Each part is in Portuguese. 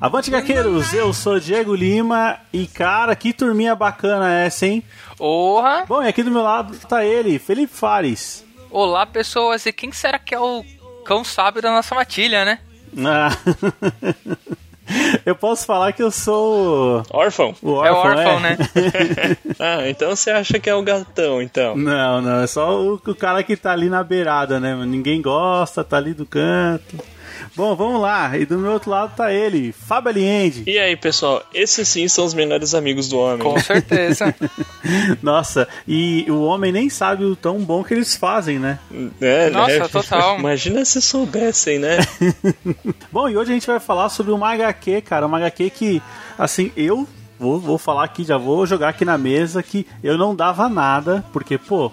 Avante Gaqueiros, eu sou Diego Lima e cara, que turminha bacana essa, hein? Orra! Bom, e aqui do meu lado tá ele, Felipe Fares. Olá, pessoas, e quem será que é o cão sábio da nossa matilha, né? Ah. Eu posso falar que eu sou Órfão? o órfão, é o órfão, é? né? Ah, então você acha que é o gatão, então. Não, não, é só o, o cara que tá ali na beirada, né? Ninguém gosta, tá ali do canto. Bom, vamos lá. E do meu outro lado tá ele, Fábio Aliende. E aí, pessoal, esses sim são os melhores amigos do homem. Com certeza. Nossa, e o homem nem sabe o tão bom que eles fazem, né? É, Nossa, né? total. Imagina se soubessem, né? Bom, e hoje a gente vai falar sobre uma HQ, cara. Uma HQ que, assim, eu vou, vou falar aqui, já vou jogar aqui na mesa que eu não dava nada, porque, pô,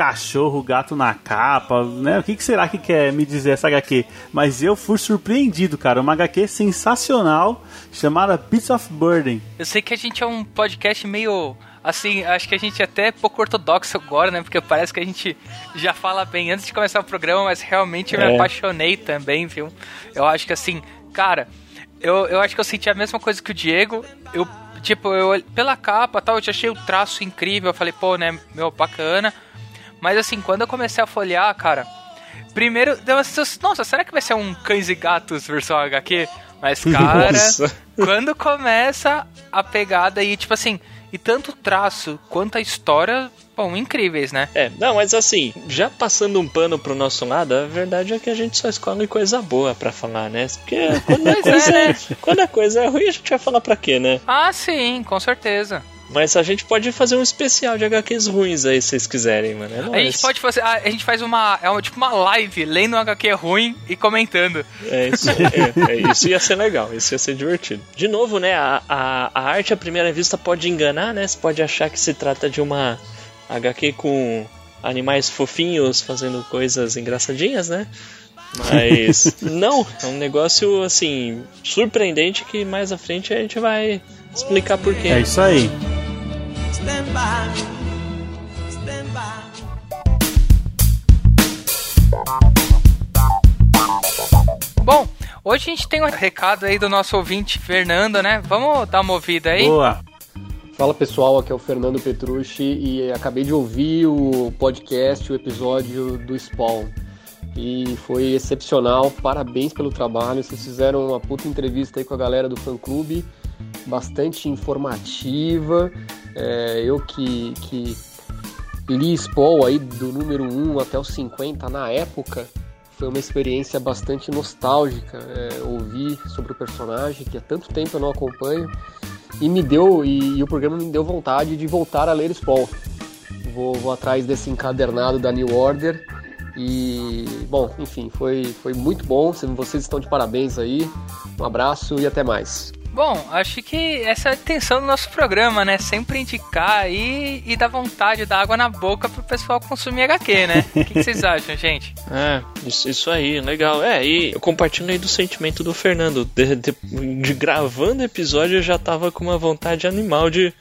cachorro, gato na capa, né? O que, que será que quer me dizer essa HQ? Mas eu fui surpreendido, cara. Uma HQ sensacional chamada Beats of Burden. Eu sei que a gente é um podcast meio. Assim, acho que a gente é até pouco ortodoxo agora, né? Porque parece que a gente já fala bem antes de começar o programa, mas realmente eu me É. apaixonei também, viu? Eu acho que assim, cara, eu, eu acho que eu senti a mesma coisa que o Diego. Eu, tipo, eu pela capa tal, eu já achei o traço incrível. Eu falei, pô, né, meu, bacana. Mas assim, quando eu comecei a folhear, cara, primeiro deu uma sensação, nossa, será que vai ser um cães e gatos versão HQ? Mas, cara, Nossa. quando começa a pegada e, tipo assim, e tanto o traço quanto a história, bom, incríveis, né? É, não, mas assim, já passando um pano pro nosso lado, a verdade é que a gente só escolhe coisa boa pra falar, né? Porque quando a, Pois é, coisa, né? quando a coisa é ruim, a gente vai falar pra quê, né? Ah, sim, com certeza. Mas a gente pode fazer um especial de HQs ruins aí, se vocês quiserem, mano. É A gente pode fazer, a, a gente faz uma, é uma, tipo uma live lendo um HQ ruim e comentando. É isso, é, é, isso ia ser legal, isso ia ser divertido. De novo, né, a, a, a arte à primeira vista pode enganar, né? Você pode achar que se trata de uma HQ com animais fofinhos fazendo coisas engraçadinhas, né? Mas não, é um negócio assim surpreendente que mais à frente a gente vai explicar por quê. É isso aí. Stand by me. Stand by. Bom, hoje a gente tem um recado aí do nosso ouvinte Fernando, né? Vamos dar uma ouvida aí? Boa. Fala pessoal, aqui é o Fernando Petrucci e acabei de ouvir o podcast, o episódio do Spawn. E foi excepcional, parabéns pelo trabalho. Vocês fizeram uma puta entrevista aí com a galera do fã clube, bastante informativa. É, eu que, que li Spawn aí do número 1 até o 50 na época, foi uma experiência bastante nostálgica. É, ouvir sobre o personagem, que há tanto tempo eu não acompanho e me deu e, e o programa me deu vontade de voltar a ler Spawn. Vou, vou atrás desse encadernado da New Order e bom, enfim, foi, foi muito bom. Vocês estão de parabéns aí. Um abraço e até mais. Bom, acho que essa é a intenção do nosso programa, né? Sempre indicar e, e dar vontade, dar água na boca pro pessoal consumir HQ, né? O que, que vocês acham, gente? É, isso, isso aí, legal. É, e eu compartilho aí do sentimento do Fernando. De, de- de gravando episódio, eu já tava com uma vontade animal de,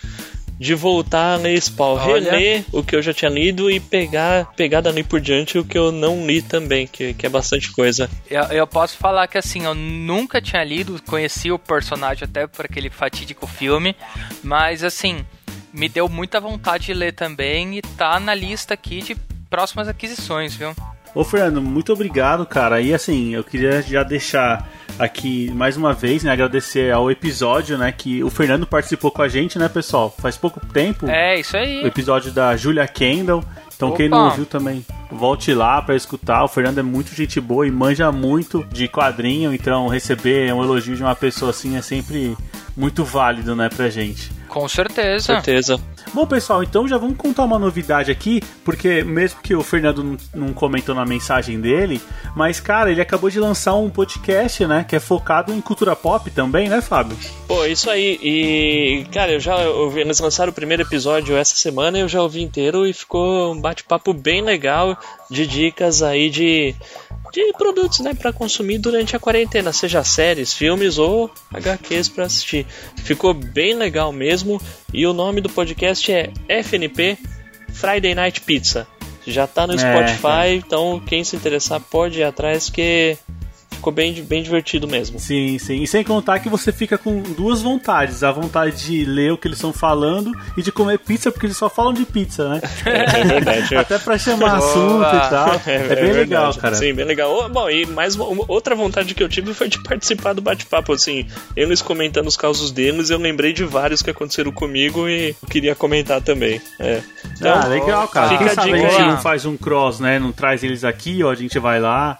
de voltar a ler Spawn, Olha. reler o que eu já tinha lido e pegar, pegar dali por diante o que eu não li também, que, que é bastante coisa. Eu, eu posso falar que assim, eu nunca tinha lido, conheci o personagem até por aquele fatídico filme, mas assim, me deu muita vontade de ler também e tá na lista aqui de próximas aquisições, viu? Ô Fernando, muito obrigado, cara. E assim, eu queria já deixar aqui mais uma vez, né, agradecer ao episódio, né, que o Fernando participou com a gente, né, pessoal? Faz pouco tempo. É, isso O aí. episódio da Julia Kendall. Então quem Opa. não ouviu também, volte lá pra escutar. O Fernando é muito gente boa e manja muito de quadrinho, então receber um elogio de uma pessoa assim é sempre muito válido, né, pra gente. Com certeza. Certeza. Bom, pessoal, então já vamos contar uma novidade aqui, porque mesmo que o Fernando não, não comentou na mensagem dele, mas, cara, ele acabou de lançar um podcast, né, que é focado em cultura pop também, né, Fábio? Pô, isso aí. E, cara, eu já ouvi. Eles lançaram o primeiro episódio essa semana eu já ouvi inteiro e ficou um bate-papo bem legal de dicas aí de. De produtos, né, para consumir durante a quarentena, seja séries, filmes ou HQs para assistir. Ficou bem legal mesmo. E o nome do podcast é FNP Friday Night Pizza. Já tá no É, Spotify, cara. então quem se interessar pode ir atrás que ficou bem, bem divertido mesmo. Sim, sim. E sem contar que você fica com duas vontades: a vontade de ler o que eles estão falando e de comer pizza, porque eles só falam de pizza, né? É verdade. Até pra chamar assunto e tal. É, bem verdade. legal, cara. Sim, bem legal. Bom, e mais uma- outra vontade que eu tive foi de participar do bate-papo. Assim, eles comentando os causos deles, eu lembrei de vários que aconteceram comigo e eu queria comentar também. É. Então, ah, legal, cara. fica Quem a sabe a dica gente não faz um cross, né? Não traz eles aqui, ó, a gente vai lá.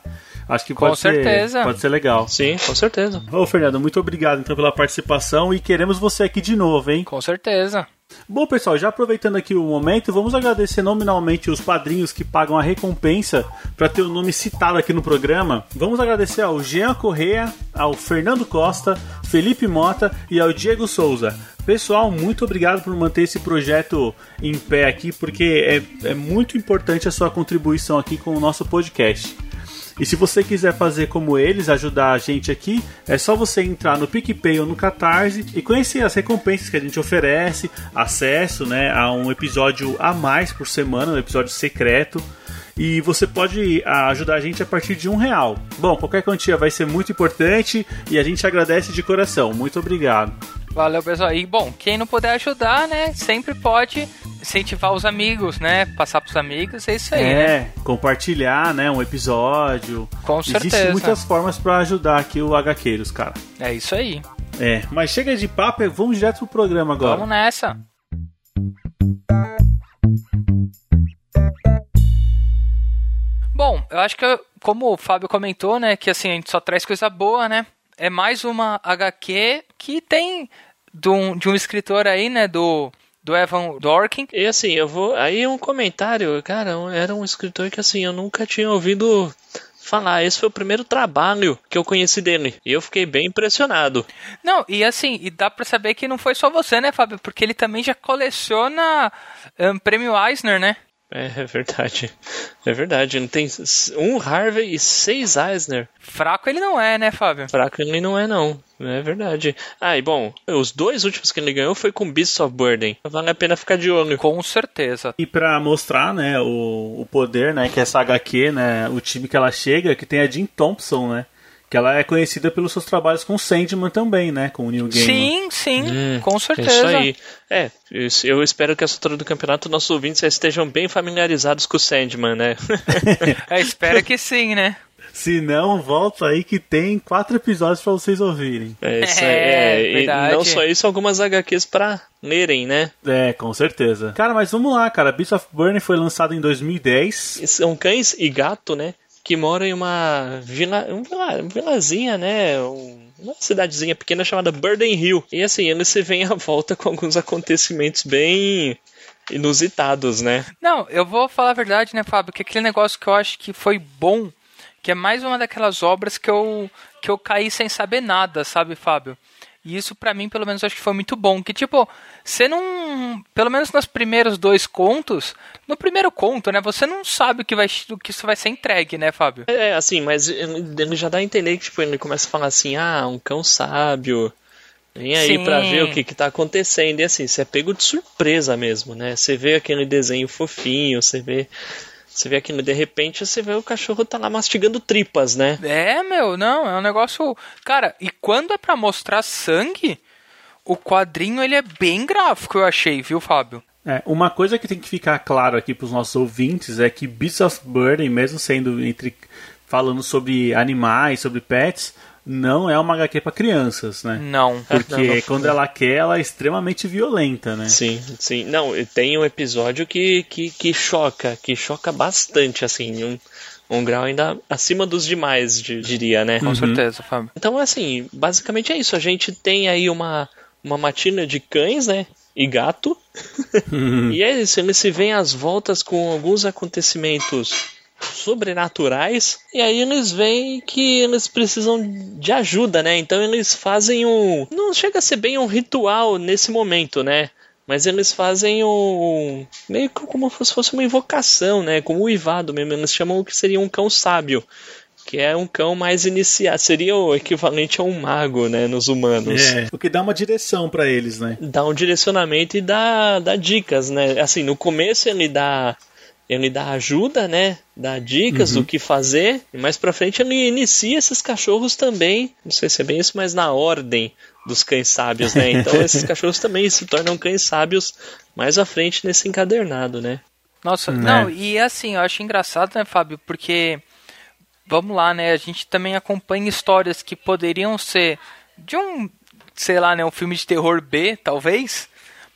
Acho que Com pode ser, certeza. pode ser legal. Sim, com certeza. Ô, Fernando, muito obrigado então pela participação e queremos você aqui de novo, hein? Com certeza. Bom, pessoal, já aproveitando aqui o momento, vamos agradecer nominalmente os padrinhos que pagam a recompensa para ter o nome citado aqui no programa. Vamos agradecer ao Jean Correa, ao Fernando Costa, Felipe Mota e ao Diego Souza. Pessoal, muito obrigado por manter esse projeto em pé aqui, porque é, é muito importante a sua contribuição aqui com o nosso podcast. E se você quiser fazer como eles, ajudar a gente aqui, é só você entrar no PicPay ou no Catarse e conhecer as recompensas que a gente oferece, acesso né, a um episódio a mais por semana, um episódio secreto. E você pode ah, ajudar a gente a partir de um real. Bom, qualquer quantia vai ser muito importante e a gente agradece de coração. Muito obrigado. Valeu, pessoal. E bom, quem não puder ajudar, né, sempre pode incentivar os amigos, né? Passar pros amigos, é isso aí, né? É, compartilhar né, um episódio. Com Existem certeza. muitas formas para ajudar aqui o HQeiros, cara. É isso aí. É, mas chega de papo, e vamos direto pro programa agora. Vamos nessa. Bom, eu acho que, eu- como o Fábio comentou, né, que assim, a gente só traz coisa boa, né? É mais uma HQ que tem de um, de um escritor aí, né, do, do Evan Dorkin. E assim, eu vou. Aí um comentário, cara, um- era um escritor que assim, eu nunca tinha ouvido falar. Esse foi o primeiro trabalho que eu conheci dele. E eu fiquei bem impressionado. Não, e assim, e dá pra saber que não foi só você, né, Fábio? Porque ele também já coleciona ahn, prêmio Eisner, né? É, é verdade. É verdade. Ele tem um Harvey e seis Eisner. Fraco ele não é, né, Fábio? Fraco ele não é, não. É verdade. Ah, e bom, os dois últimos que ele ganhou foi com Beasts of Burden. Vale a pena ficar de olho. Com certeza. E pra mostrar, né, o, o poder, né, que essa HQ, né, o time que ela chega, que tem a Jean Thompson, né, que ela é conhecida pelos seus trabalhos com Sandman também, né, com o Neil Gaiman. Sim, sim, Hum, com É certeza. Isso aí. É, isso- eu espero que essa altura do campeonato nossos ouvintes já estejam bem familiarizados com o Sandman, né? É, espero que sim, né? Se não, volta aí que tem quatro episódios pra vocês ouvirem. É, isso aí. É, É, e verdade. não só isso, algumas HQs pra lerem, né? É, com certeza. Cara, mas vamos lá, cara. Beast of Burning foi lançado em 2010. São cães e gato, né? Que moram em uma vila, um vila, uma vilazinha, né? Um- uma cidadezinha pequena chamada Burden Hill. E assim, eles se vêm à volta com alguns acontecimentos bem inusitados, né? Não, eu vou falar a verdade, né, Fábio? Que aquele negócio que eu acho que foi bom, que é mais uma daquelas obras que eu, que eu caí sem saber nada, sabe, Fábio? E isso pra mim, pelo menos, acho que foi muito bom. Que, tipo, você não. Pelo menos nos primeiros dois contos. No primeiro conto, né? Você não sabe o que, vai, o que isso vai ser entregue, né, Fábio? É, assim, mas ele ele já dá a entender que, tipo, ele começa a falar assim, ah, um cão sábio. Vem aí Sim. pra ver o que que tá acontecendo. E assim, você é pego de surpresa mesmo, né? Você vê aquele desenho fofinho, você vê. Você vê aquilo, de repente você vê o cachorro tá lá mastigando tripas, né? É, meu, não, é um negócio. Cara, e quando é pra mostrar sangue, o quadrinho ele é bem gráfico, eu achei, viu, Fábio? É, uma coisa que tem que ficar claro aqui pros nossos ouvintes é que Beasts of Burden, mesmo sendo entre falando sobre animais, sobre pets, não é uma HQ pra crianças, né? Não. Porque Não, não. quando ela quer, ela é extremamente violenta, né? Sim, sim. Não, tem um episódio que, que, que choca, que choca bastante, assim, um, um grau ainda acima dos demais, di- diria, né? Com certeza, Fábio. Então, assim, basicamente é isso. A gente tem aí uma, uma matina de cães, né? e gato. e é isso, eles se veem às voltas com alguns acontecimentos sobrenaturais e aí eles veem que eles precisam de ajuda, né? Então eles fazem um, não chega a ser bem um ritual nesse momento, né? Mas eles fazem um meio que como se fosse uma invocação, né? Como o Ivado mesmo, eles chamam o que seria um cão sábio, que é um cão mais iniciado, seria o equivalente a um mago, né, nos humanos. É, o que dá uma direção pra eles, né? Dá um direcionamento e dá, dá dicas, né? Assim, no começo ele dá ele dá ajuda, né? Dá dicas do que fazer. E mais pra frente ele inicia esses cachorros também. Não sei se é bem isso, mas na ordem dos cães sábios, né? Então esses cachorros também se tornam cães sábios mais à frente nesse encadernado, né? Nossa, Né? não, e assim, eu acho engraçado, né, Fábio, porque vamos lá, né, a gente também acompanha histórias que poderiam ser de um, sei lá, né, um filme de terror B, talvez,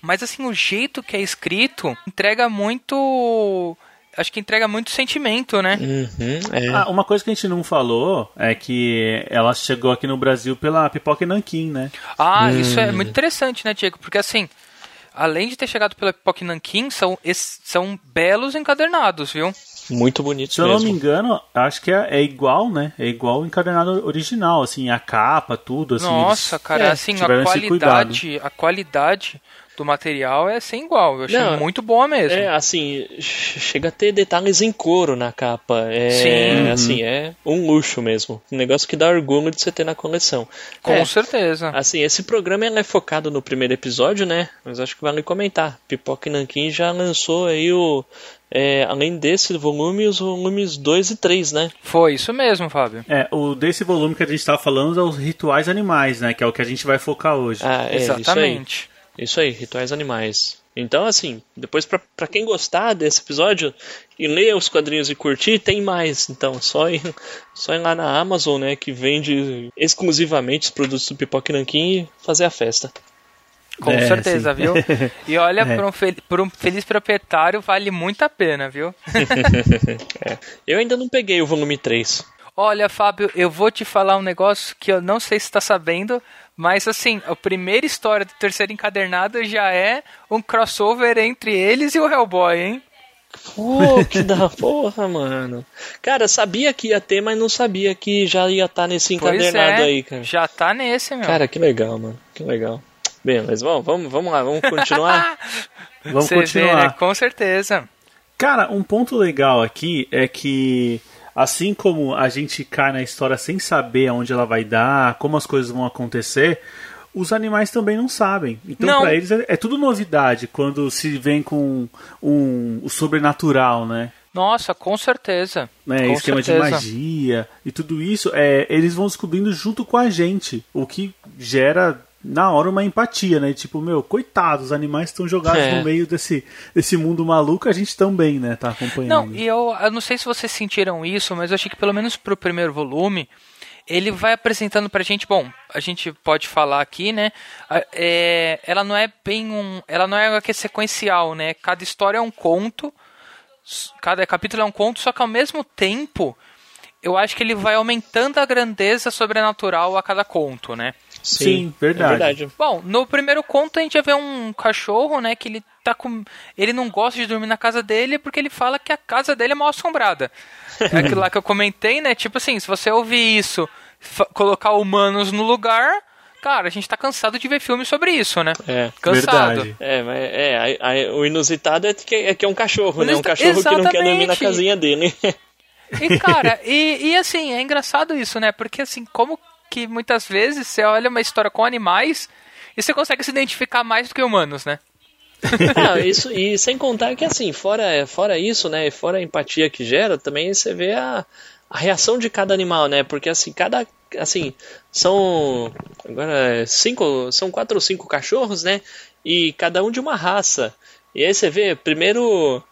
mas assim, o jeito que é escrito entrega muito, acho que entrega muito sentimento, né? Uhum, é. Ah, uma coisa que a gente não falou é que ela chegou aqui no Brasil pela Pipoca e Nanquim, né? Ah, isso é muito interessante, né, Diego? Porque assim, além de ter chegado pela Pipoca Nankin, são, es- são belos encadernados, viu? Muito bonito Se eu não mesmo. me engano, acho que é, é igual, né? É igual o encadernado original, assim, a capa, tudo, assim. Nossa, eles- cara, é, assim, a qualidade, a qualidade do material é sem igual. Eu achei Não, muito boa mesmo. É, assim, ch- chega a ter detalhes em couro na capa. É, Sim. assim, é um luxo mesmo. Um negócio que dá orgulho de você ter na coleção. Com É, certeza. Assim, esse programa ele é focado no primeiro episódio, né? Mas acho que vale comentar. Pipoca e Nanquim já lançou aí o. é, além desse volume, os volumes 2 e 3, né? Foi isso mesmo, Fábio. É, o desse volume que a gente tava falando é os rituais animais, né? Que é o que a gente vai focar hoje. Ah, é, Isso aí. Exatamente. Isso aí, rituais animais. Então, assim, depois pra, pra quem gostar desse episódio e ler os quadrinhos e curtir, tem mais. Então, só ir, só ir lá na Amazon, né, que vende exclusivamente os produtos do Pipoca e Nanquim e fazer a festa. Com É, certeza, sim. viu? E olha, É. por, um fel- por um feliz proprietário, vale muito a pena, viu? Eu ainda não peguei o volume 3. Olha, Fábio, eu vou te falar um negócio que eu não sei se está sabendo, mas assim, a primeira história do terceiro encadernado já é um crossover entre eles e o Hellboy, hein? Pô, que da porra, mano. Cara, sabia que ia ter, mas não sabia que já ia estar nesse Pois encadernado é, aí, cara. já tá nesse, meu. Cara, que legal, mano. Que legal. Bem, mas vamos, vamos, vamos lá, vamos continuar. Vamos Você vê, continuar. né? Com certeza. Cara, um ponto legal aqui é que, assim como a gente cai na história sem saber aonde ela vai dar, como as coisas vão acontecer, os animais também não sabem. Então, pra eles é, é tudo novidade quando se vem com um, o sobrenatural, né? Nossa, com certeza. né, com esquema certeza. de magia e tudo isso, é, eles vão descobrindo junto com a gente, o que gera na hora uma empatia, né? Tipo, meu, coitados, os animais estão jogados É. no meio desse, desse mundo maluco, a gente também, né, tá acompanhando. Não, e eu, eu não sei se vocês sentiram isso, mas eu achei que pelo menos pro primeiro volume, ele vai apresentando pra gente, bom, a gente pode falar aqui, né? é, ela não é bem um. Ela não é uma que é sequencial, né? Cada história é um conto, cada capítulo é um conto, só que ao mesmo tempo. Eu acho que ele vai aumentando a grandeza sobrenatural a cada conto, né? Sim, verdade. É verdade. Bom, no primeiro conto a gente já vê um cachorro, né, que ele tá com ele não gosta de dormir na casa dele porque ele fala que a casa dele é mal assombrada. É aquilo lá que eu comentei, né? Tipo assim, se você ouvir isso, colocar humanos no lugar, cara, a gente tá cansado de ver filmes sobre isso, né? É. Cansado. Verdade. É, mas é, o inusitado é que é, que é um cachorro, né? Um Inusita- cachorro que não quer dormir na Exatamente. casinha dele. E cara, e, e assim, é engraçado isso, né? Porque assim, como que muitas vezes você olha uma história com animais e você consegue se identificar mais do que humanos, né? Isso, e sem contar que assim, fora, fora isso, né? Fora a empatia que gera, também você vê a, a reação de cada animal, né? Porque assim, cada. Assim, são. Agora, é cinco. São quatro ou cinco cachorros, né? E cada um de uma raça. E aí você vê, primeiro.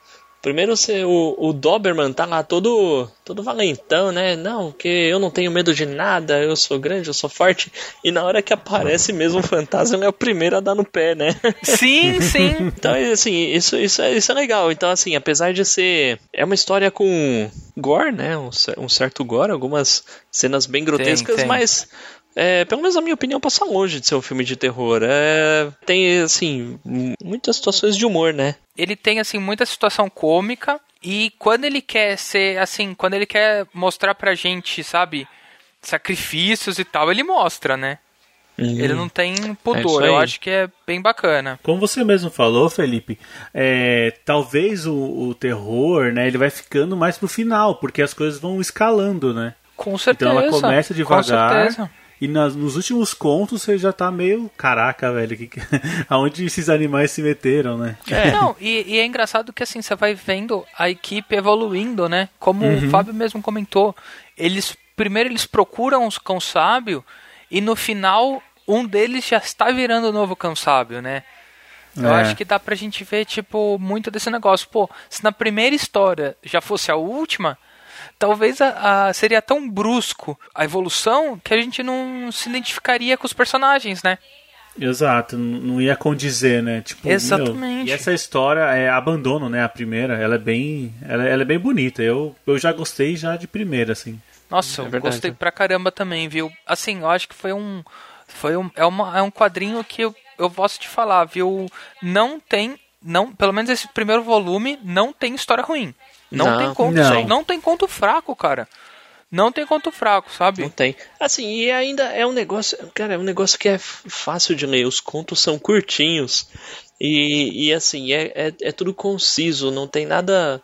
Primeiro você, o, o Doberman tá lá todo, todo valentão, né? Não, que eu não tenho medo de nada, eu sou grande, eu sou forte. E na hora que aparece mesmo o fantasma, é o primeiro a dar no pé, né? Sim, sim. Então, assim, isso, isso, é, isso é legal. Então, assim, apesar de ser. É uma história com gore, né? Um, um certo gore, algumas cenas bem grotescas, tem. mas. É, pelo menos na minha opinião, passa longe de ser um filme de terror. É, tem, assim, muitas situações de humor, né? Ele tem, assim, muita situação cômica. E quando ele quer ser, assim, quando ele quer mostrar pra gente, sabe, sacrifícios e tal, ele mostra, né? Ele não tem É pudor. aí. Eu acho que é bem bacana. Como você mesmo falou, Felipe, é, talvez o, o terror, né, ele vai ficando mais pro final, porque as coisas vão escalando, né? Com certeza. Então ela começa Com devagar certeza. E nas- nos últimos contos você já tá meio, caraca, velho, que, que- aonde esses animais se meteram, né? Não, e, e é engraçado que assim, você vai vendo a equipe evoluindo, né? Como Uhum. o Fábio mesmo comentou. Eles primeiro eles procuram os cão sábio e no final um deles já está virando o novo cão sábio, né? Eu É. acho que dá pra gente ver, tipo, muito desse negócio. Pô, se na primeira história já fosse a última, talvez a, a- seria tão brusco a evolução que a gente não se identificaria com os personagens, né? Exato, não ia condizer, né? Tipo, meu, Exatamente. e essa história é abandono, né? A primeira, ela é bem, ela, ela é bem bonita. Eu, eu já gostei já de primeira, assim. Nossa, É eu verdade. gostei pra caramba também, viu? Assim, eu acho que foi um. Foi um. É, uma, é um quadrinho que eu, eu posso te falar, viu? Não tem. Não, pelo menos esse primeiro volume não tem história ruim. Não, Não, tem conto. não. Não. tem conto fraco, cara. Não tem conto fraco, Não sabe? tem. Assim, e ainda é um negócio, cara, é um negócio que é fácil de ler. Os contos são curtinhos e, e assim, é, é, é tudo conciso, não tem nada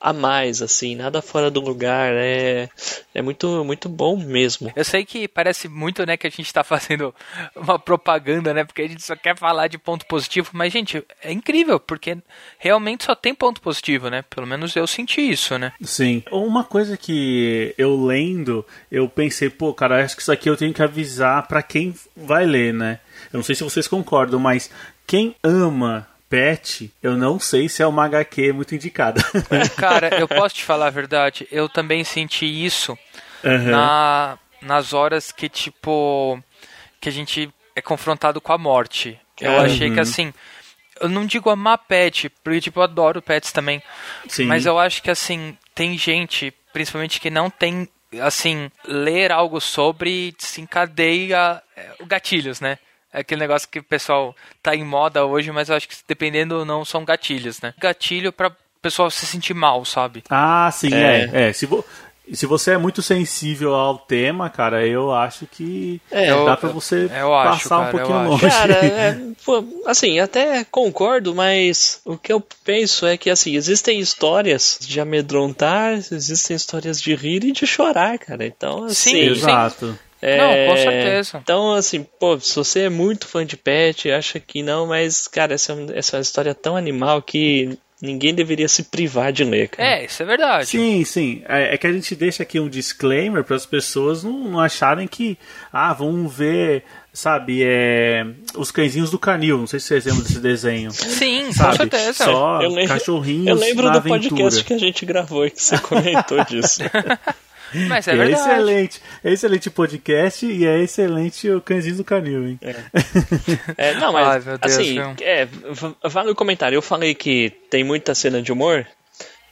a mais, assim, nada fora do lugar. É, é muito, muito bom mesmo. Eu sei que parece muito, né, que a gente tá fazendo uma propaganda, né? Porque a gente só quer falar de ponto positivo, mas, gente, é incrível, porque realmente só tem ponto positivo, né? Pelo menos eu senti isso, né? Sim. Uma coisa que eu lendo, eu pensei, pô, cara, acho que isso aqui eu tenho que avisar pra quem vai ler, né? Eu não sei se vocês concordam, mas quem ama pet, eu não sei se é uma HQ muito indicada. Cara, eu posso te falar a verdade, eu também senti isso Aham. na, nas horas que, tipo, que a gente é confrontado com a morte. Eu Uhum. achei que, assim, eu não digo amar pet, porque, tipo, eu adoro pets também. Sim. Mas eu acho que, assim, tem gente, principalmente que não tem, assim, ler algo sobre desencadeia é, o gatilhos, né? Aquele negócio que o pessoal tá em moda hoje, mas eu acho que dependendo ou não, são gatilhos, né? Gatilho pra pessoal se sentir mal, sabe? Ah, sim, É. é. é. Se, vo- se você é muito sensível ao tema, cara, eu acho que É, dá eu- pra você eu acho, passar um cara, eu pouquinho acho. longe. Cara, é, pô, assim, até concordo, mas o que eu penso é que, assim, existem histórias de amedrontar, existem histórias de rir e de chorar, cara. Então, assim. Sim, Exato. É, Não, com certeza. Então, assim, pô, se você é muito fã de pet, acha que não, mas, cara, essa, é essa é uma história tão animal que ninguém deveria se privar de ler, cara. É, isso é verdade. Sim, sim. É, é que a gente deixa aqui um disclaimer para as pessoas não, não acharem que, ah, vão ver, sabe, é, os cãezinhos do canil. Não sei se vocês lembram desse desenho. Sim, com Sabe? certeza. Só Eu lembro- cachorrinhos Eu lembro na do aventura. podcast que a gente gravou e que você comentou disso. Mas é É verdade. excelente, é excelente podcast e é excelente o cãezinho do canil, hein? É, não, mas Ai, meu Deus, assim, é, vale o comentário. Eu falei que tem muita cena de humor.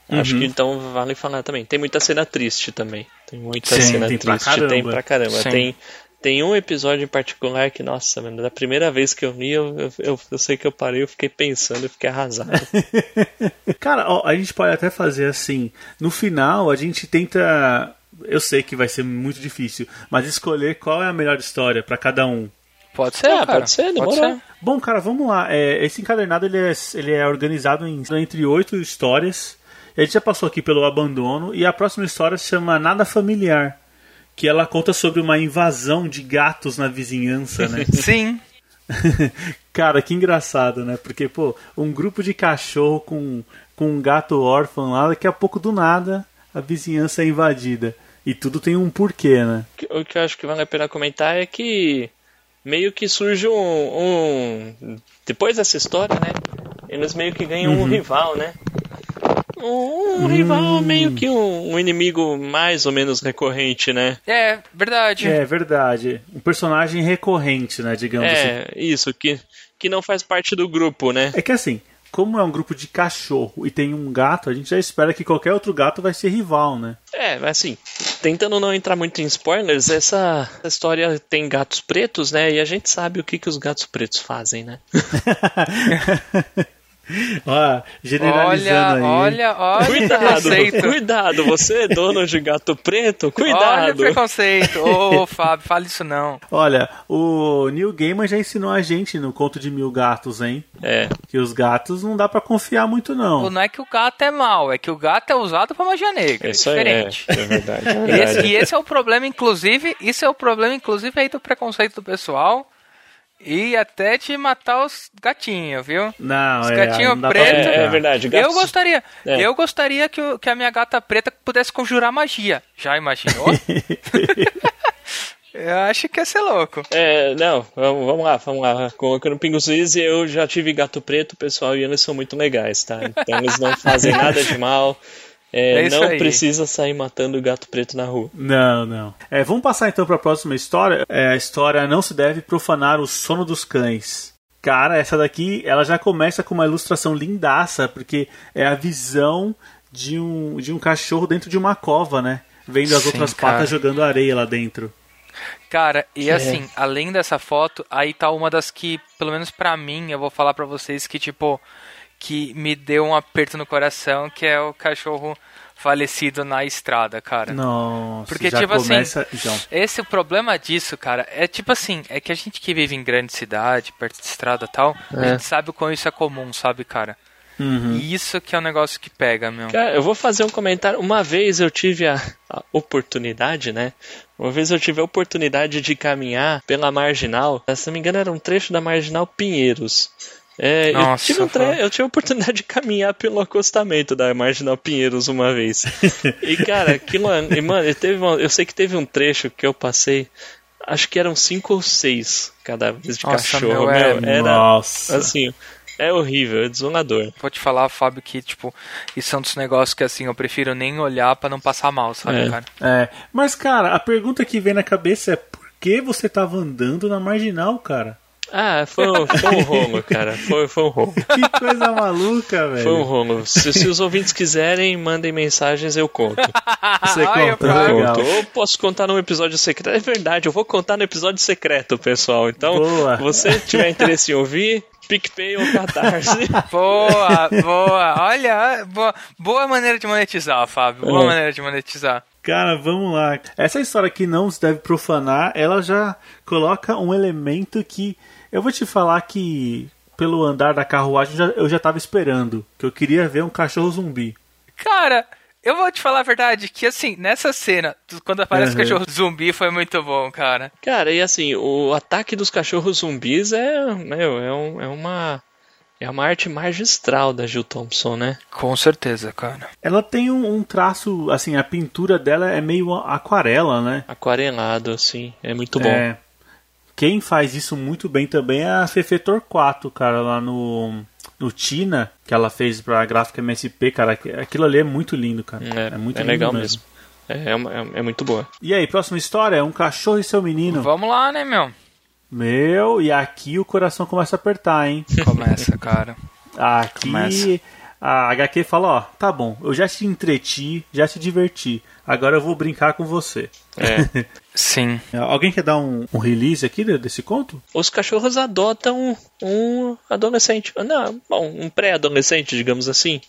Acho Uhum. que então vale falar também. Tem muita cena triste também. Tem muita Sim, cena tem pra triste, tem caramba. pra caramba. Sim. Tem, tem um episódio em particular que, nossa, mano, da primeira vez que eu li, eu, eu, eu, eu sei que eu parei, eu fiquei pensando, eu fiquei arrasado. Cara, ó, a gente pode até fazer assim. No final, a gente tenta. Eu sei que vai ser muito difícil, mas escolher qual é a melhor história pra cada um. Pode ser, cara. pode ser, demorou. Bom, cara, vamos lá. É, esse encadernado ele é, ele é organizado em, entre oito histórias. A gente já passou aqui pelo abandono e a próxima história se chama Nada Familiar, que ela conta sobre uma invasão de gatos na vizinhança, né? Sim. Cara, que engraçado, né? Porque, pô, um grupo de cachorro com, com um gato órfão lá, daqui a pouco do nada a vizinhança é invadida. E tudo tem um porquê, né? O que eu acho que vale a pena comentar é que meio que surge um. um- depois dessa história, né? Eles meio que ganham Uhum. um rival, né? Um, um Hum. rival, meio que um, um inimigo mais ou menos recorrente, né? É, verdade. É verdade. Um personagem recorrente, né? Digamos assim. É, isso, que, que não faz parte do grupo, né? É que assim, como é um grupo de cachorro e tem um gato, a gente já espera que qualquer outro gato vai ser rival, né? É, mas assim, tentando não entrar muito em spoilers, essa história tem gatos pretos, né? E a gente sabe o que, que os gatos pretos fazem, né? Ó, generalizando Olha, aí. olha, olha o Cuidado, preconceito. cuidado, você é dono de gato preto, Olha o cuidado. preconceito. Ô, Fábio, fala isso não. Olha, o Neil Gaiman já ensinou a gente no Conto de Mil Gatos, hein? É, Que os gatos não dá pra confiar muito, não. Não é que o gato é mau, é que o gato é usado pra magia negra. É isso é, diferente. é verdade. É E esse, verdade. e esse é o problema, inclusive, isso é o problema, inclusive, aí do preconceito do pessoal. E até de matar os gatinhos, viu? Não, Os é, gatinhos pra pretos-. É, é verdade. Eu gatos- gostaria, É. eu gostaria que, o- que a minha gata preta pudesse conjurar magia. Já imaginou? eu acho que ia ser louco. É, não, vamos, vamos lá, vamos lá. Colocando pingos is, eu já tive gato preto, pessoal, e eles são muito legais, tá? Então eles não fazem nada de mal. É, É isso não aí. precisa sair matando gato preto na rua. Não, não. É, vamos passar então para a próxima história. É, a história não se deve profanar o sono dos cães. Cara, essa daqui ela já começa com uma ilustração lindaça, porque é a visão de um, de um cachorro dentro de uma cova, né? Vendo as Sim, outras cara. patas jogando areia lá dentro. Cara, e É. assim, além dessa foto, aí tá uma das que, pelo menos pra mim, eu vou falar pra vocês que, tipo, que me deu um aperto no coração, que é o cachorro falecido na estrada, cara. Nossa, Porque, já tipo assim, começa. então, Esse o problema disso, cara, é tipo assim, é que a gente que vive em grande cidade, perto de estrada e tal, a É. gente sabe o quão isso é comum, sabe, cara? uhum. E isso que é um negócio que pega, meu. Cara, eu vou fazer um comentário. Uma vez eu tive a, a oportunidade, né? Uma vez eu tive a oportunidade de caminhar pela Marginal. Se não me engano, era um trecho da Marginal Pinheiros. É, eu, Nossa, tive um tre- eu tive a oportunidade de caminhar pelo acostamento da Marginal Pinheiros uma vez. E, cara, aquilo. e, mano, eu, teve uma- eu sei que teve um trecho que eu passei. Acho que eram cinco ou seis cada vez de Nossa, cachorro. meu, é- meu, era Nossa. assim. É horrível, é desolador. Vou te falar, Fábio, que, tipo, isso é um dos negócios que, assim, eu prefiro nem olhar pra não passar mal, sabe, É. cara? É, mas cara, a pergunta que vem na cabeça é por que você tava andando na marginal, cara? Ah, foi, um- foi um rolo, cara. Foi, foi um rolo. Que coisa maluca, velho. Foi um rolo. Se, se os ouvintes quiserem, mandem mensagens, eu conto. Você Olha, conta, legal. Conto. Ou posso contar num episódio secreto. É verdade, eu vou contar no episódio secreto, pessoal. Então, Boa. você tiver interesse em ouvir, PicPay ou Catarse. Boa, boa. Olha, boa, boa maneira de monetizar, Fábio. Boa É. maneira de monetizar. Cara, vamos lá. Essa história que não se deve profanar, ela já coloca um elemento que eu vou te falar que pelo andar da carruagem já- eu já tava esperando, que eu queria ver um cachorro zumbi. Cara, eu vou te falar a verdade, que assim, nessa cena, quando aparece o Uhum. cachorro zumbi, foi muito bom, cara. Cara, e assim, o ataque dos cachorros zumbis é, meu, é, um- é uma. É uma arte magistral da Jill Thompson, né? Com certeza, cara. Ela tem um, um traço, assim, a pintura dela é meio aquarela, né? Aquarelado, assim. É muito bom. É. Quem faz isso muito bem também é a Fefe Torquato, cara, lá no, no Tina, que ela fez pra gráfica MSP, cara. aqu- Aquilo ali é muito lindo, cara. É, É, muito é lindo legal mesmo. mesmo. É, é, é- é muito boa. E aí, próxima história? Um cachorro e seu menino. Vamos lá, né, meu? Meu, e aqui o coração começa a apertar, hein? Começa, cara. Aqui Começa. A HQ fala, ó, tá bom, eu já te entreti, já te diverti. Agora eu vou brincar com você. É. Sim. Alguém quer dar um, um release aqui de- desse conto? Os cachorros adotam um adolescente. Não, bom, um pré-adolescente, digamos assim.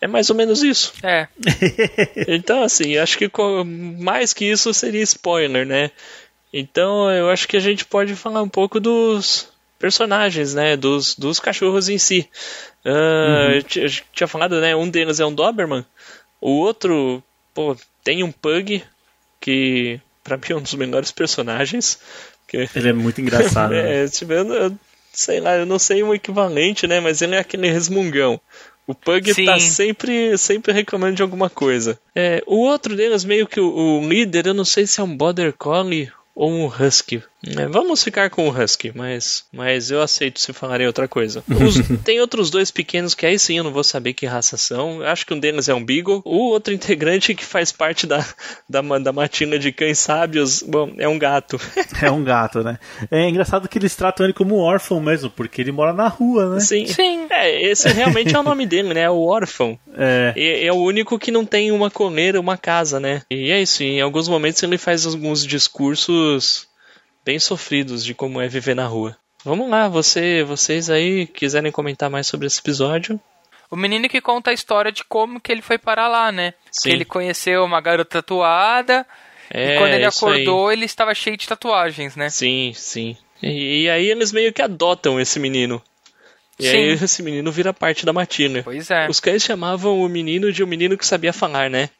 É mais ou menos isso. É. Então, assim, acho que mais que isso seria spoiler, né? Então, eu acho que a gente pode falar um pouco dos personagens, né? Dos, dos cachorros em si. Eu ti- eu tinha falado, né? Um deles é um Doberman. O outro, pô, tem um Pug, que pra mim é um dos melhores personagens. Que, Ele é muito engraçado. né? é, tipo, eu, não- eu sei lá, eu não sei um equivalente, né? Mas ele é aquele resmungão. O Pug Sim. tá sempre, sempre reclamando de alguma coisa. É, o outro deles, meio que o, o líder, eu não sei se é um Border Collie ou um Husky. É, vamos ficar com o Husky, mas, mas eu aceito se falarem outra coisa. Os- tem outros dois pequenos que aí sim eu não vou saber que raça são. Eu Acho que um deles é um Beagle. O outro integrante que faz parte da, da, da matina de cães sábios, bom, é um gato. É um gato, né? É engraçado que eles tratam ele como órfão mesmo, porque ele mora na rua, né? Sim. Sim. É, esse realmente é o nome dele, né? O órfão. É. É, é o único que não tem uma coleira, uma casa, né? E é isso, em alguns momentos ele faz alguns discursos bem sofridos de como é viver na rua. Vamos lá, você, vocês aí quiserem comentar mais sobre esse episódio? O menino que conta a história de como que ele foi parar lá, né? Sim. Que ele conheceu uma garota tatuada É, e quando ele isso aí. acordou ele estava cheio de tatuagens, né? Sim, sim. E, e aí eles meio que adotam esse menino. E Sim. aí esse menino vira parte da matina. Pois é. Os cães chamavam o menino de um menino que sabia falar, né?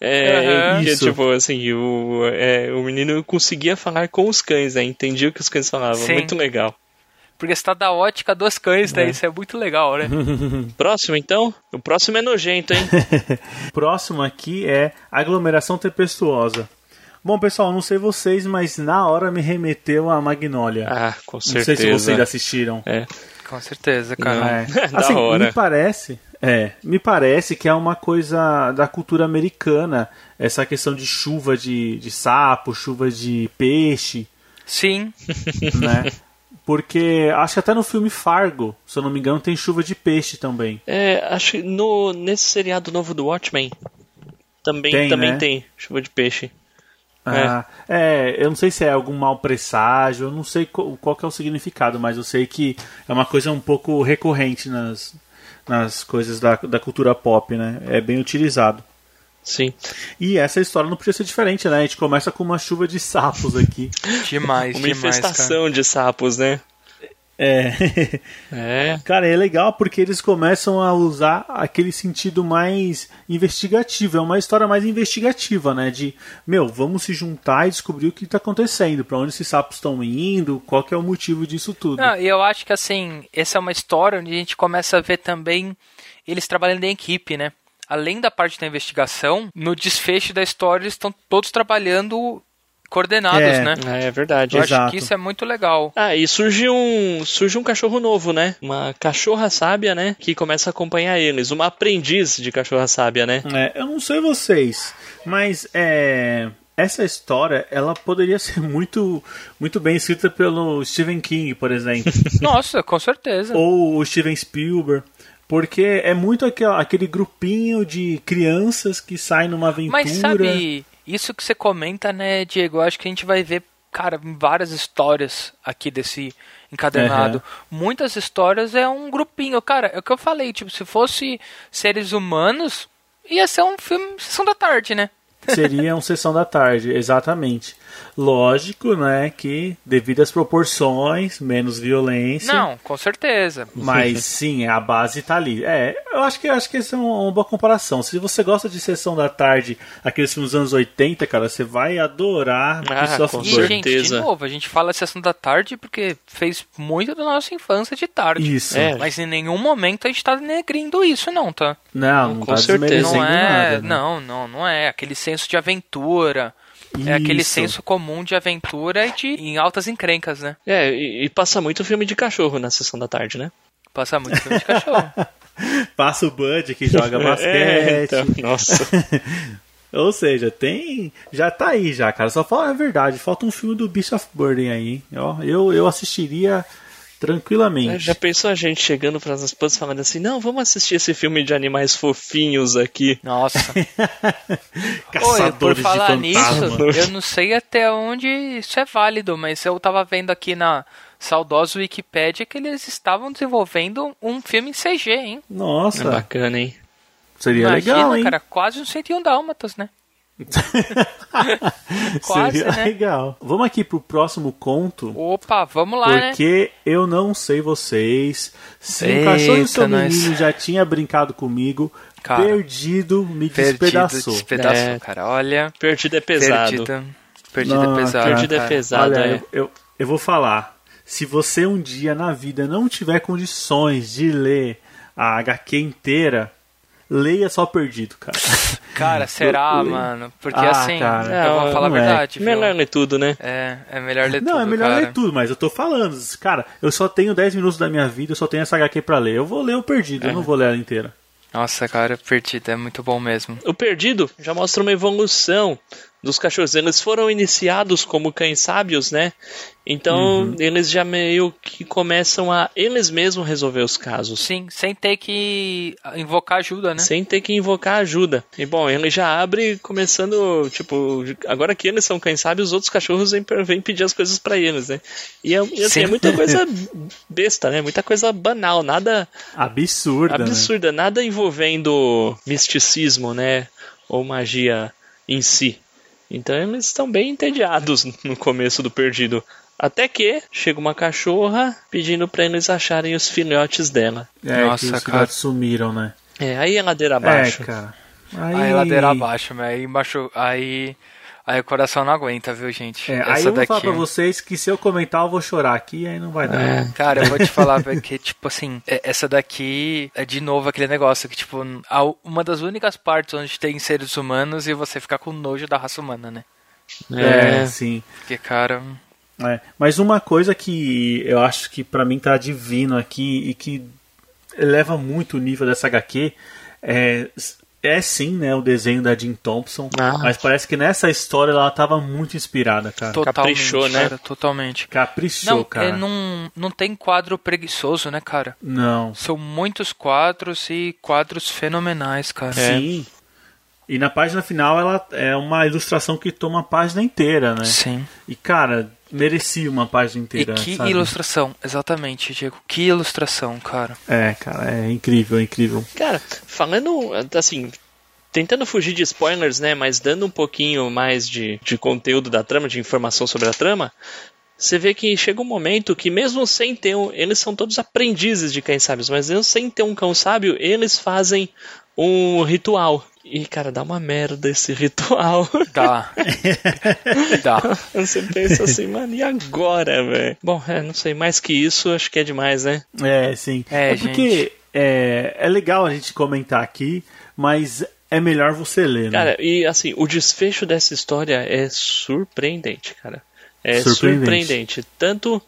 É, Isso. tipo, assim, o, é, o menino conseguia falar com os cães, né? Entendia o que os cães falavam. Sim. Muito legal. Porque você tá da ótica dos cães, né? Isso é muito legal, né? Próximo, então? O próximo é nojento, hein? Próximo aqui é aglomeração tempestuosa. Bom, pessoal, não sei vocês, mas na hora me remeteu a Magnolia. ah, com não sei certeza. se vocês assistiram. É. Com certeza, cara. É. Da Assim, hora. me parece, é, me parece que é uma coisa da cultura americana, essa questão de chuva de, de sapo, chuva de peixe, Sim. né? Porque acho que até no filme Fargo, se eu não me engano, tem chuva de peixe também. É, acho que no, nesse seriado novo do Watchmen também Tem, também né? tem chuva de peixe. Ah, é, eu não sei se é algum mau presságio, eu não sei qual, qual que é o significado, mas eu sei que é uma coisa um pouco recorrente nas, nas coisas da, da cultura pop, né? É bem utilizado. Sim. E essa história não podia ser diferente, né? A gente começa com uma chuva de sapos aqui. Demais, Uma demais, cara. infestação de sapos, né? É. É. Cara, é legal porque eles começam a usar aquele sentido mais investigativo. É uma história mais investigativa, né? De, meu, vamos se juntar e descobrir o que está acontecendo, para onde esses sapos estão indo, qual que é o motivo disso tudo. E eu acho que assim, essa é uma história onde a gente começa a ver também eles trabalhando em equipe, né? Além da parte da investigação, no desfecho da história eles estão todos trabalhando coordenados, É. né? É verdade. Eu Exato. acho que isso é muito legal. Ah, e surge um, surge um cachorro novo, né? Uma cachorra sábia, né? Que começa a acompanhar eles. Uma aprendiz de cachorra sábia, né? É, eu não sei vocês, mas é, essa história ela poderia ser muito, muito bem escrita pelo Stephen King, por exemplo, Nossa, com certeza. ou o Steven Spielberg. Porque é muito aquela- aquele grupinho de crianças que saem numa aventura. Mas sabe, isso que você comenta, né, Diego? Eu acho que a gente vai ver, cara, várias histórias aqui desse encadernado. Muitas histórias é um grupinho. Cara, é o que eu falei, tipo, se fosse seres humanos, ia ser um filme Sessão da Tarde, né? Seria um sessão da tarde, exatamente. Lógico, né, que devido às proporções, menos violência. Não, com certeza. Mas sim, a base tá ali. É, eu acho que acho que essa é uma, uma boa comparação. Se você gosta de sessão da tarde, aqueles filmes dos anos 80, cara, você vai adorar Ah, com E, Burden. gente, de certeza. novo, a gente fala Sessão da Tarde porque fez muito da nossa infância de tarde. Isso. É. Mas em nenhum momento a gente tá negrindo isso, não, tá? Não, não Com tá certeza. Não é, nada. né? não, não, não é. Aquele senso de aventura. É aquele Isso. senso comum de aventura e de em altas encrencas, né? É, e, e passa muito filme de cachorro na sessão da tarde, né? Passa muito filme de cachorro. Passa o Bud que joga É, basquete. então, nossa. Ou seja, tem. Já tá aí já, cara. Só fala a verdade. Falta um filme do Beast of Burden aí. Ó, eu, eu assistiria tranquilamente. Já pensou a gente chegando para as esposas falando assim: não, vamos assistir esse filme de animais fofinhos aqui. Nossa. Oi, por Caçadores falar nisso, eu não sei até onde isso é válido, mas eu tava vendo aqui na saudosa Wikipédia que eles estavam desenvolvendo um filme em CG, hein? É Nossa, bacana, hein? seria Imagina, legal, hein? cara, quase um 101 dálmatas, né? Quase, seria né? legal. Vamos aqui pro próximo conto. Opa, vamos lá, né? Porque eu não sei vocês. Se o Eita, cachorro e o seu nós. menino já tinha brincado comigo, Cara, perdido me Perdido, despedaçou. despedaçou, É. cara. Olha, Perdido é pesado. perdido. Perdido Não, é pesado. perdido é pesado. Olha, é. eu, eu, eu vou falar. Se você um dia na vida não tiver condições de ler a HQ inteira, leia só perdido, cara. Cara, será, Eu- mano? Porque Ah, assim, cara. eu vou Não, falar a não é. verdade. viu? Melhor ler tudo, né? É, é melhor ler Não, tudo, é melhor cara. ler tudo, mas eu tô falando. Cara, eu só tenho 10 minutos da minha vida, eu só tenho essa HQ pra ler. Eu vou ler o perdido, eu não vou ler ela inteira. Nossa, cara, Perdido é muito bom mesmo. O Perdido já mostra uma evolução dos cachorros. Eles foram iniciados como cães sábios, né? Então eles já meio que começam a eles mesmos resolver os casos. Sim, sem ter que invocar ajuda, né? Sem ter que invocar ajuda. E bom, ele já abre começando, tipo, agora que eles são cães sábios, os outros cachorros vêm, vêm pedir as coisas pra eles, né? E, é, e assim, Sim. é muita coisa besta, né? Muita coisa banal, nada Absurda, né? absurda, nada envolvendo misticismo, né? Ou magia em si. Então eles estão bem entediados no começo do perdido. Até que chega uma cachorra pedindo pra eles acharem os filhotes dela. É, Nossa, que os cara. sumiram, né? É, aí a ladeira abaixo. É, cara. Aí ladeira abaixo, mas aí embaixo. Aí. Aí o coração não aguenta, viu, gente? É, aí eu vou falar pra vocês que se eu comentar eu vou chorar aqui, aí não vai dar. É. Cara, eu vou te falar, velho, que, tipo assim, é- essa daqui é de novo aquele negócio que, tipo, uma das únicas partes onde tem seres humanos e você ficar com nojo da raça humana, né? É, É. sim. Porque, cara. É, mas uma coisa que eu acho que pra mim tá divino aqui e que eleva muito o nível dessa HQ é, é sim, né, o desenho da Jim Thompson, Ah. mas parece que nessa história ela tava muito inspirada, cara. Totalmente, Caprichou, né? cara, totalmente. Caprichou, Não, cara. é, não, não tem quadro preguiçoso, né, cara? Não. São muitos quadros e quadros fenomenais, cara. Sim. E na página final ela é uma ilustração que toma a página inteira, né? Sim. E cara, merecia uma página E inteira. que sabe? ilustração, exatamente, Diego. Que ilustração, cara. É, cara, é incrível, é incrível. Cara, falando assim, tentando fugir de spoilers, né? Mas dando um pouquinho mais de, de conteúdo da trama, de informação sobre a trama. Você vê que chega um momento que mesmo sem ter um, eles são todos aprendizes de cães sábios, mas mesmo sem ter um cão sábio, eles fazem um ritual. E cara, dá uma merda esse ritual. Dá. Dá. Você pensa assim, mano, e agora, velho? Bom, é, não sei, mais que isso, acho que é demais, né? É, sim. É, porque é, é legal a gente comentar aqui, mas é melhor você ler, né? Cara, e assim, o desfecho dessa história é surpreendente, cara. É Surpreendente. surpreendente. Tanto,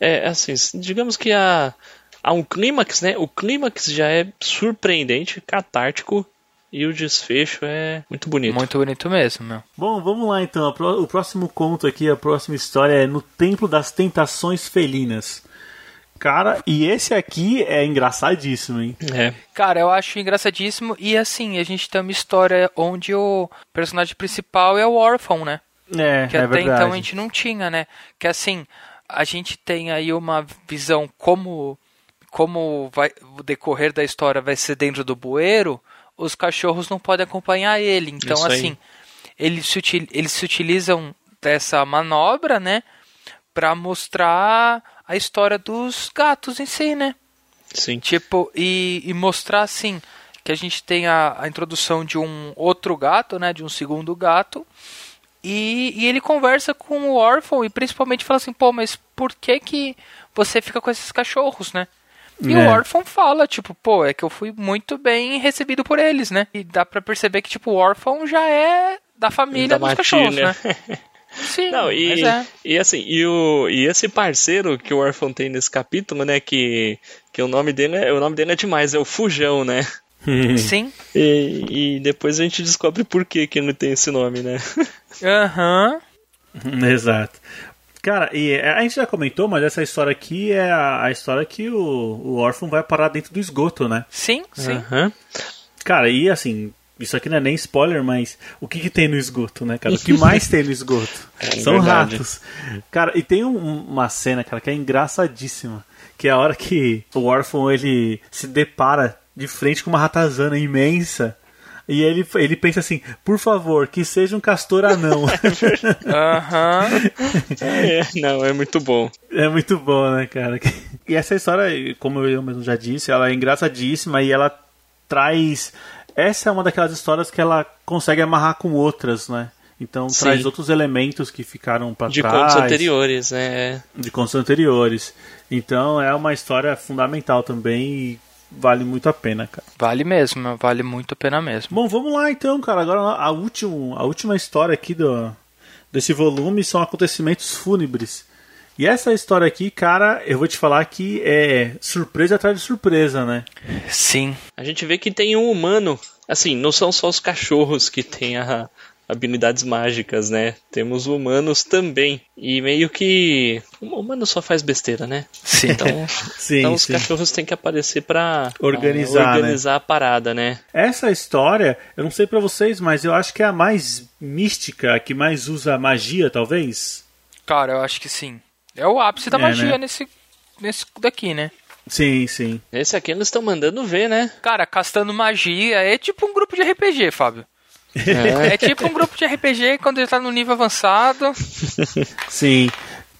é assim, digamos que há, há um clímax, né? O clímax já é surpreendente, catártico, e o desfecho é muito bonito. Muito bonito mesmo, meu. Bom, vamos lá então. O próximo conto aqui, a próxima história é No Templo das Tentações Felinas. Cara, e esse aqui é engraçadíssimo, hein? É. Cara, eu acho engraçadíssimo. E assim, a gente tem uma história onde o personagem principal é o órfão, né? É, Que é até verdade. então a gente não tinha, né? Que assim, a gente tem aí uma visão como como vai o decorrer da história vai ser dentro do bueiro, os cachorros não podem acompanhar ele. Então assim, eles se, util- eles se utilizam dessa manobra, né, Pra mostrar a história dos gatos em si, né? Sim. Tipo, e, e mostrar assim que a gente tem a, a introdução de um outro gato, né? De um segundo gato. E, e ele conversa com o órfão e principalmente fala assim, pô, mas por que que você fica com esses cachorros, né? E É. o órfão fala, tipo, pô, é que eu fui muito bem recebido por eles, né? E dá pra perceber que, tipo, o órfão já é da família Da dos cachorros, matilha. né? Sim, Não, e, mas é. e assim, e, o, e esse parceiro que o órfão tem nesse capítulo, né, que, que o nome dele é, o nome dele é demais, é o Fujão, né? Sim. E, e depois a gente descobre por que que ele tem esse nome, né? Aham. Exato. Cara, e a gente já comentou, mas essa história aqui é a, a história que o, o órfão vai parar dentro do esgoto, né? Sim, sim. Aham. Cara, e assim, isso aqui não é nem spoiler, mas o que, que tem no esgoto, né, cara? O que mais tem no esgoto? São verdade. ratos. Cara, e tem um- uma cena, cara, que é engraçadíssima. Que é a hora que o órfão ele se depara de frente com uma ratazana imensa. E ele, ele pensa assim, por favor, que seja um castor anão. Aham. É, não, é muito bom. É muito bom, né, cara? E essa história, como eu mesmo já disse, ela é engraçadíssima e ela traz. Essa é uma daquelas histórias que ela consegue amarrar com outras, né? Então Sim. traz outros elementos que ficaram para De trás. contos anteriores, né? De contos anteriores. Então é uma história fundamental também. Vale muito a pena, cara. Vale mesmo, vale muito a pena mesmo. Bom, vamos lá então, cara. Agora a, último, a última história aqui do, desse volume são acontecimentos fúnebres. E essa história aqui, cara, eu vou te falar que é surpresa atrás de surpresa, né? Sim. A gente vê que tem um humano. Assim, não são só os cachorros que têm a, habilidades mágicas, né? Temos humanos também. E meio que. O humano só faz besteira, né? Sim. Então, Sim, então os sim. cachorros têm que aparecer pra Organizar, ah, organizar a parada, né? Essa história, eu não sei pra vocês, mas eu acho que é a mais mística, a que mais usa magia, talvez. Cara, eu acho que sim. É o ápice da É, magia né? nesse, nesse daqui, né? Sim, sim. Esse aqui eles estão mandando ver, né? Cara, castando magia é tipo um grupo de RPG, Fábio. É, tipo um grupo de RPG quando ele tá no nível avançado. Sim.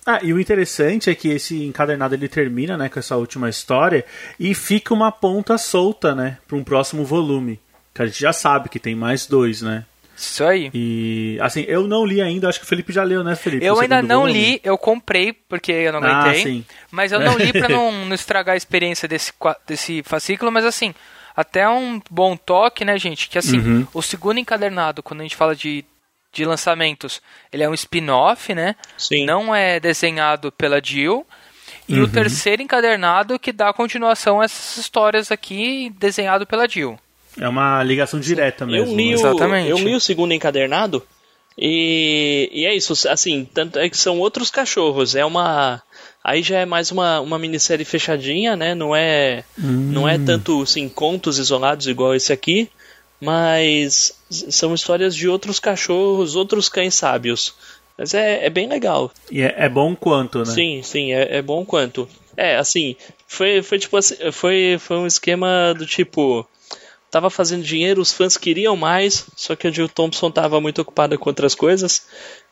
Ah, e o interessante é que esse encadernado ele termina, né, com essa última história e fica uma ponta solta, né, para um próximo volume. Que a gente já sabe que tem mais dois, né? Isso aí. E assim, eu não li ainda, acho que o Felipe já leu, né, Felipe? Eu ainda não volume? li, eu comprei porque eu não Ah, aguentei. sim. Mas eu não li pra não, não estragar a experiência desse, desse fascículo, mas assim, até um bom toque, né, gente? Que assim, Uhum. o segundo encadernado, quando a gente fala de, de lançamentos, ele é um spin-off, né? Sim. Não é desenhado pela Jill. E o terceiro encadernado que dá continuação a essas histórias aqui, desenhado pela Jill. É uma ligação direta mesmo. Eu li, né? o, Exatamente. eu li o segundo encadernado e, e é isso, assim, tanto é que são outros cachorros, é uma aí já é mais uma, uma minissérie fechadinha, né? Não é não é tanto assim contos isolados igual esse aqui, mas são histórias de outros cachorros, outros cães sábios. Mas é, é bem legal. E é, é bom quanto, né? Sim, sim, é, é bom quanto. É, assim, foi, foi tipo assim, foi, foi um esquema do tipo. Tava fazendo dinheiro, os fãs queriam mais, só que a Jill Thompson tava muito ocupada com outras coisas.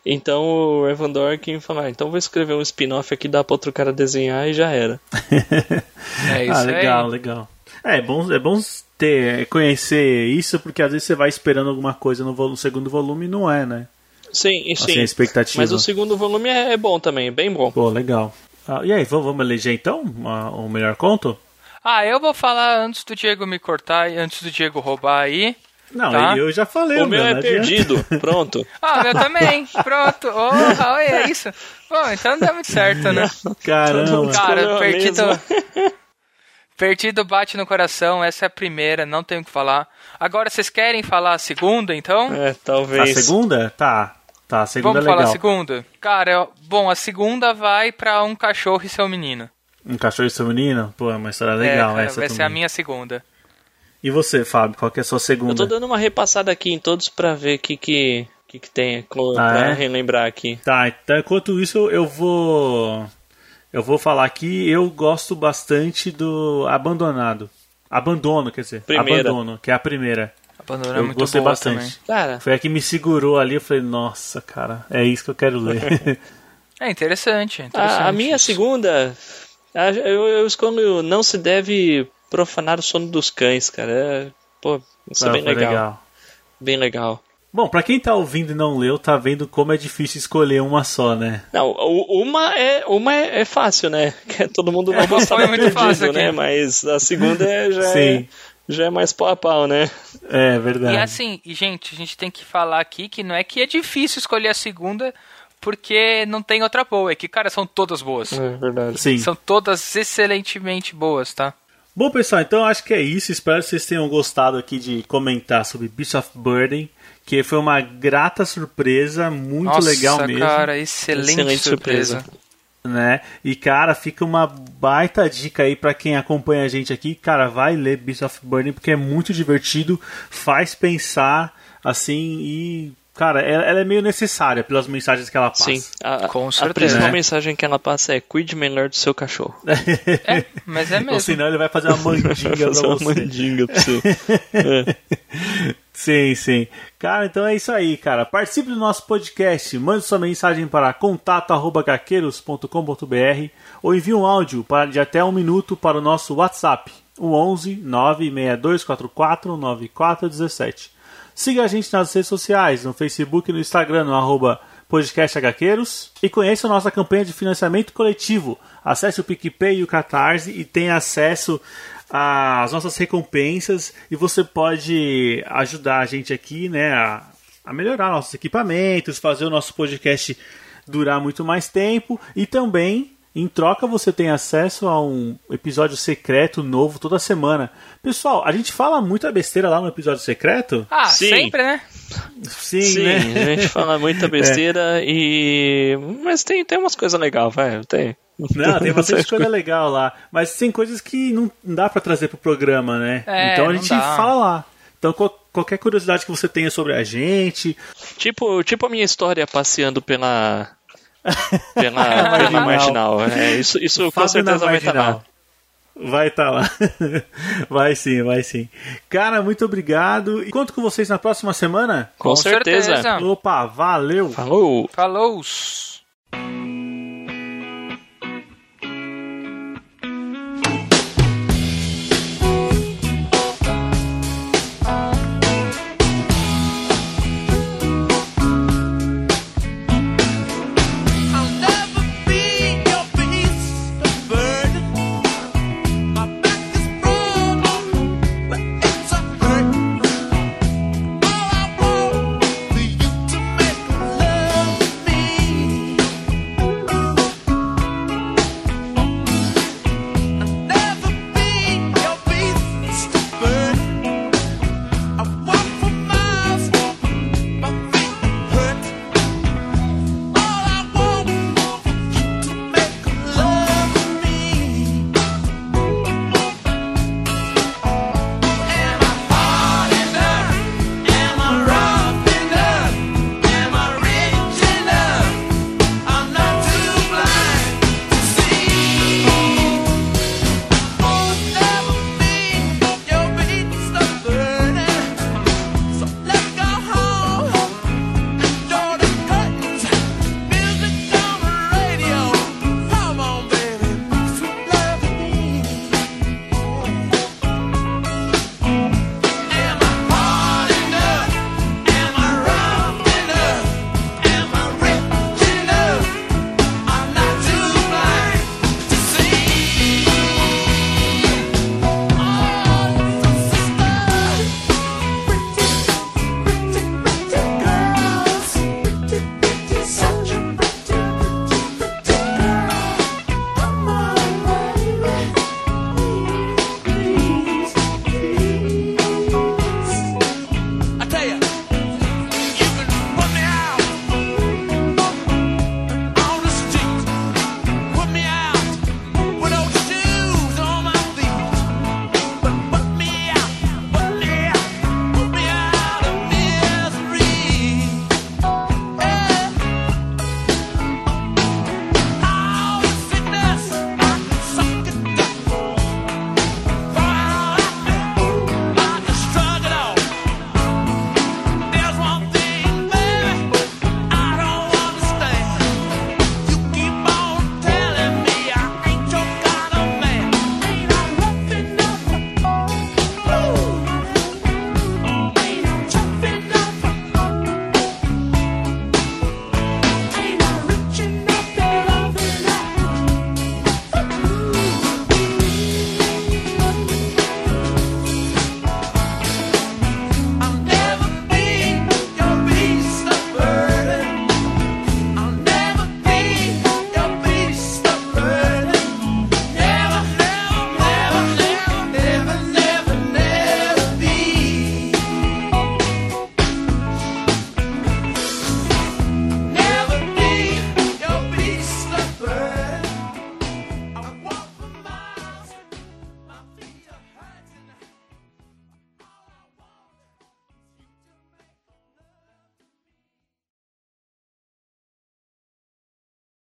Então o Evan Dorkin falou: ah, então vou escrever um spin-off aqui, dá pra outro cara desenhar e já era. É isso ah, legal, aí. legal. É, é bom, é bom ter, conhecer isso, porque às vezes você vai esperando alguma coisa no, volume, segundo volume e não é, né? Sim, e sim. Assim, a expectativa. Mas o segundo volume é, é bom também, bem bom. Pô, legal. Ah, e aí, vamos, eleger então o melhor conto? Ah, eu vou falar antes do Diego me cortar e antes do Diego roubar aí. Não, Tá. eu já falei. O meu é não adianta. perdido, pronto. Ah, o meu também. Pronto. Oh, oi, é isso. Bom, então não deu muito certo, né? Caramba. Cara, a perdido. Perdido bate no coração, essa é a primeira, não tenho o que falar. Agora, vocês querem falar a segunda, então? É, A talvez. segunda? Tá. Tá, a segunda Vamos é legal. falar a segunda? Cara, eu- bom, a segunda vai pra um cachorro e seu menino. Um cachorro e seu menino? Pô, é uma história legal é, cara, essa vai ser a também. minha segunda. E você, Fábio, qual que é a sua Eu segunda? tô dando uma repassada aqui em todos pra ver o que que, que, que tem Ah, pra é? relembrar aqui. Tá, então enquanto isso eu vou. Eu vou falar aqui, eu gosto bastante do Abandonado. Abandono, quer dizer. Primeira. Abandono, que é a primeira. Abandonar é eu muito gostei boa bastante. também. Cara, Foi a que me segurou ali, eu falei, nossa, cara, é isso que eu quero ler. É interessante, é interessante. a, a minha segunda, eu, eu escolho Não se deve profanar o sono dos cães, cara. É, pô, isso é Ah, bem foi legal. Bem legal. Bom, pra quem tá ouvindo e não leu, tá vendo como é difícil escolher uma só, né? Não, uma é, uma é, é fácil, né? Que é todo mundo não gostar foi do muito perdido, fácil aqui. né? Mas a segunda é- já, é, Sim. já é mais pau a pau, né? É verdade. E assim, gente, a gente tem que falar aqui que não é que é difícil escolher a segunda porque não tem outra boa, é que, cara, são todas boas. É verdade. Sim. São todas excelentemente boas, tá? Bom, pessoal, então acho que é isso. Espero que vocês tenham gostado aqui de comentar sobre Beast of Burden, que foi uma grata surpresa, muito Nossa, legal mesmo. cara, excelente, Excelente surpresa. surpresa. né? E cara, fica uma baita dica aí pra quem acompanha a gente aqui, cara, vai ler Beast of Burden porque é muito divertido, faz pensar assim e cara, ela, ela é meio necessária pelas mensagens que ela passa. Sim, a, Com a certeza. principal É. mensagem que ela passa é cuide melhor do seu cachorro. É, mas é Ou mesmo. senão ele vai fazer uma mandinga pra Fazer uma você. mandinga pra você. É. Sim, sim. Cara, então é isso aí, cara. Participe do nosso podcast, mande sua mensagem para contato@gaqueiros.com.br ou envie um áudio para, de até um minuto para o nosso WhatsApp, o 11 96244 9417. Siga a gente nas redes sociais, no Facebook e no Instagram, no arroba. E conheça a nossa campanha de financiamento coletivo. Acesse o PicPay e o Catarse e tenha acesso às nossas recompensas. E você pode ajudar a gente aqui né, a, a melhorar nossos equipamentos, fazer o nosso podcast durar muito mais tempo e também em troca, você tem acesso a um episódio secreto novo toda semana. Pessoal, a gente fala muita besteira lá no episódio secreto? Ah, Sim. sempre, né? Sim, Sim, né? a gente fala muita besteira e. Mas tem, tem umas coisas legais, vai. Tem. Não, tem bastante coisa legal lá. Mas tem coisas que não dá pra trazer pro programa, né? É, então a não gente dá. fala lá. Então qual- qualquer curiosidade que você tenha sobre a gente, Tipo, tipo a minha história passeando pela. Pela, pela Marginal. marginal. É, isso isso com Fábio certeza vai estar lá. Marginal. Vai estar lá. vai sim, vai sim. Cara, muito obrigado. E conto com vocês na próxima semana. Com, certeza. certeza. Opa, valeu! Falou! Falou!